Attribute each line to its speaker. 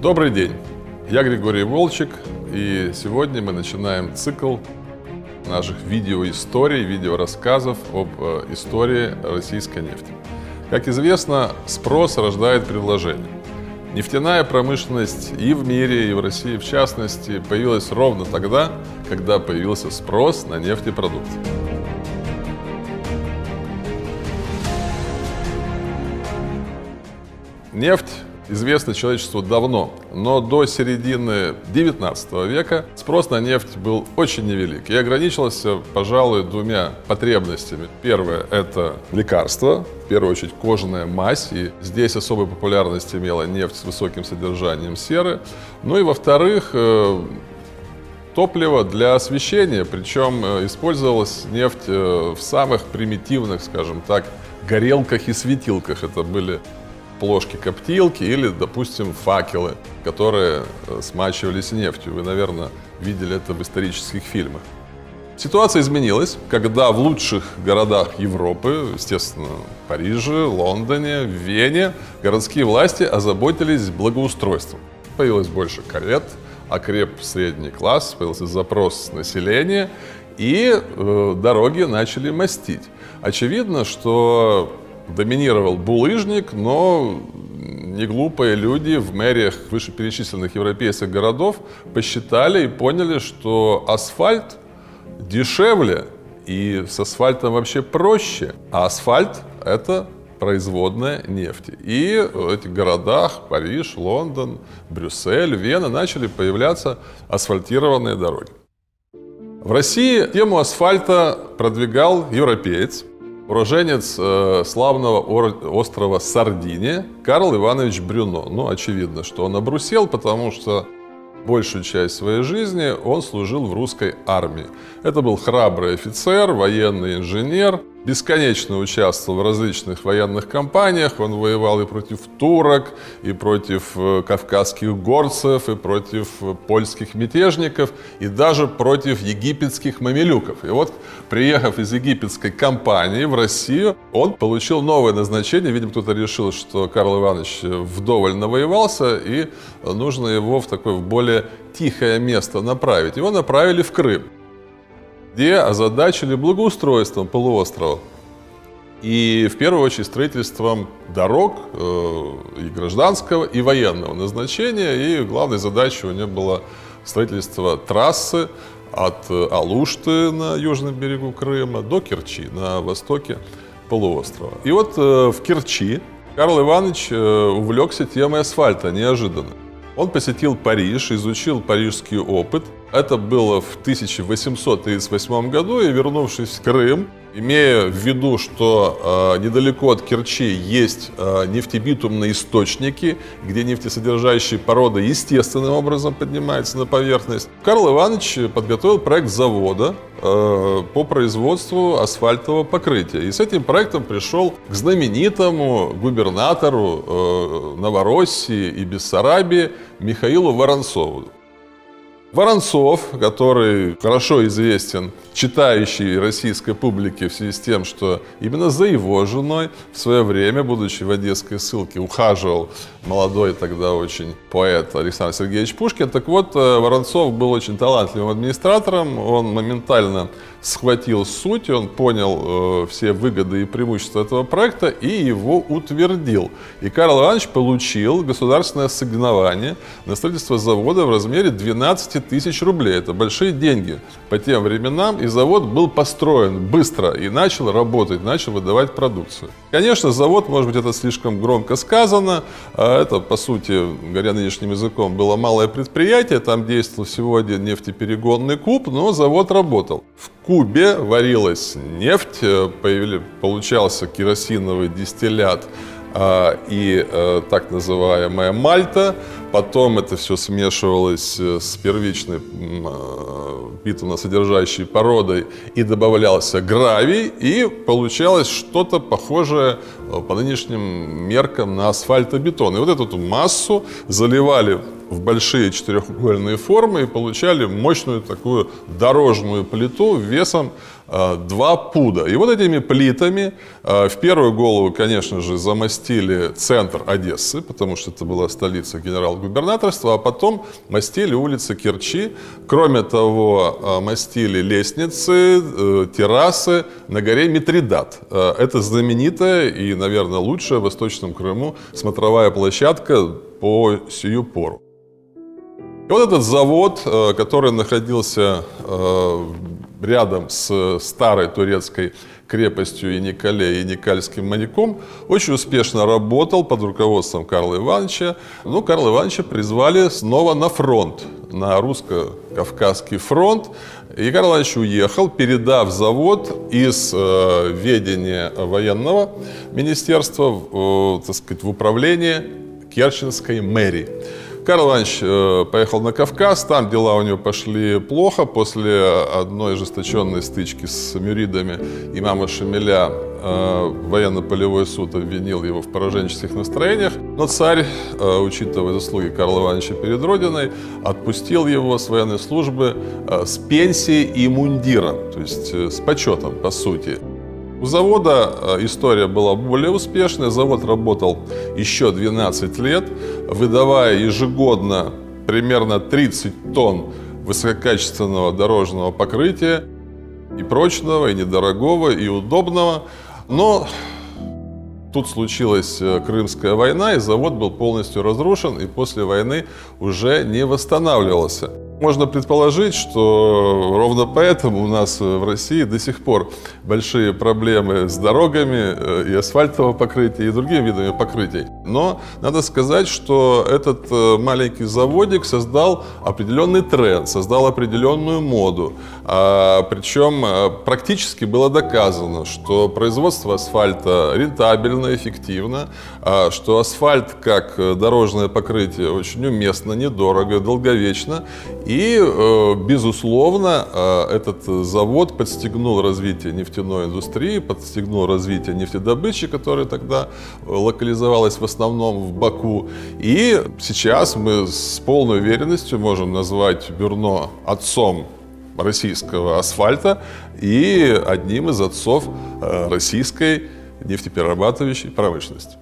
Speaker 1: Добрый день, я Григорий Волчек, и сегодня мы начинаем цикл наших видеоисторий, видеорассказов об э, истории российской нефти. Как известно, спрос рождает предложение. Нефтяная промышленность и в мире, и в России в частности появилась ровно тогда, когда появился спрос на нефтепродукты. Нефть известна человечеству давно, но до середины 19 века спрос на нефть был очень невелик и ограничивался, пожалуй, двумя потребностями. Первое – это лекарства, в первую очередь кожаная мазь, и здесь особой популярность имела нефть с высоким содержанием серы. Ну и, во-вторых, э, топливо для освещения, причем э, использовалась нефть э, в самых примитивных, скажем так, горелках и светилках. Это были плошки-коптилки или, допустим, факелы, которые э, смачивались нефтью. Вы, наверное, видели это в исторических фильмах. Ситуация изменилась, когда в лучших городах Европы, естественно, Париже, Лондоне, Вене, городские власти озаботились благоустройством. Появилось больше карет, окреп средний класс, появился запрос населения, и э, дороги начали мастить. Очевидно, что доминировал булыжник, но не глупые люди в мэриях вышеперечисленных европейских городов посчитали и поняли, что асфальт дешевле и с асфальтом вообще проще, а асфальт – это производная нефти. И в этих городах, Париж, Лондон, Брюссель, Вена, начали появляться асфальтированные дороги. В России тему асфальта продвигал европеец, уроженец э, славного острова Сардиния Карл Иванович Брюно. Ну, очевидно, что он обрусел, потому что большую часть своей жизни он служил в русской армии. Это был храбрый офицер, военный инженер, бесконечно участвовал в различных военных кампаниях. Он воевал и против турок, и против э, кавказских горцев, и против э, польских мятежников, и даже против египетских мамилюков. И вот, приехав из египетской кампании в Россию, он получил новое назначение. Видимо, кто-то решил, что Карл Иванович вдоволь навоевался, и нужно его в такое в более тихое место направить. Его направили в Крым где озадачили благоустройством полуострова. И в первую очередь строительством дорог э, и гражданского, и военного назначения. И главной задачей у него было строительство трассы от Алушты на южном берегу Крыма до Керчи на востоке полуострова. И вот э, в Керчи Карл Иванович э, увлекся темой асфальта неожиданно. Он посетил Париж, изучил парижский опыт. Это было в 1838 году, и вернувшись в Крым, Имея в виду, что э, недалеко от Керчи есть э, нефтебитумные источники, где нефтесодержащие породы естественным образом поднимаются на поверхность, Карл Иванович подготовил проект завода э, по производству асфальтового покрытия. И с этим проектом пришел к знаменитому губернатору э, Новороссии и Бессарабии Михаилу Воронцову. Воронцов, который хорошо известен читающей российской публике в связи с тем, что именно за его женой в свое время, будучи в одесской ссылке, ухаживал молодой тогда очень поэт Александр Сергеевич Пушкин. Так вот, э, Воронцов был очень талантливым администратором, он моментально схватил суть, он понял э, все выгоды и преимущества этого проекта и его утвердил. И Карл Иванович получил государственное ассигнование на строительство завода в размере 12 тысяч рублей. Это большие деньги по тем временам, и завод был построен быстро и начал работать, начал выдавать продукцию. Конечно, завод, может быть, это слишком громко сказано, а это, по сути, говоря нынешним языком, было малое предприятие, там действовал всего один нефтеперегонный куб, но завод работал. В кубе варилась нефть, э, появили, получался керосиновый дистиллят и а, так называемая мальта. Потом это все смешивалось э, с первичной а, битумно-содержащей породой и добавлялся гравий, и получалось что-то похожее по нынешним меркам на асфальтобетон. И вот эту массу заливали в большие четырехугольные формы и получали мощную такую дорожную плиту весом 2 пуда. И вот этими плитами в первую голову, конечно же, замостили центр Одессы, потому что это была столица генерал-губернаторства, а потом мастили улицы Керчи. Кроме того, мастили лестницы, э, террасы на горе Митридат. Это знаменитая и, наверное, лучшая в Восточном Крыму смотровая площадка по сию пору. И вот этот завод, э, который находился э, рядом с старой турецкой крепостью Яникале и Никальским маняком, очень успешно работал под руководством Карла Ивановича. Ну, Карла Ивановича призвали снова на фронт, на русско-кавказский фронт. И Карл Иванович уехал, передав завод из э, ведения военного министерства, э, так сказать, в управление Керченской мэрии. Карл Иванович э, поехал на Кавказ, там дела у него пошли плохо. После одной ожесточенной стычки с мюридами имама Шамиля э, военно-полевой суд обвинил его в пораженческих настроениях. Но царь, э, учитывая заслуги Карла Ивановича перед Родиной, отпустил его с военной службы с пенсией и мундиром, то есть с почетом, по сути. У завода э, история была более успешная. Завод работал еще 12 лет, выдавая ежегодно примерно 30 тонн высококачественного дорожного покрытия и прочного, и недорогого, и удобного. Но тут случилась э, Крымская война, и завод был полностью разрушен, и после войны уже не восстанавливался. Можно предположить, что ровно поэтому у нас в России до сих пор большие проблемы с дорогами э, и асфальтового покрытия, и другими видами покрытий. Но надо сказать, что этот э, маленький заводик создал определенный тренд, создал определенную моду. А, причем э, практически было доказано, что производство асфальта рентабельно, эффективно, а, что асфальт как дорожное покрытие очень уместно, недорого, долговечно. И, э, безусловно, э, этот завод подстегнул развитие нефтяной индустрии, подстегнул развитие нефтедобычи, которая тогда локализовалась в основном в Баку. И сейчас мы с полной уверенностью можем назвать Бюрно отцом российского асфальта и одним из отцов э, российской нефтеперерабатывающей промышленности.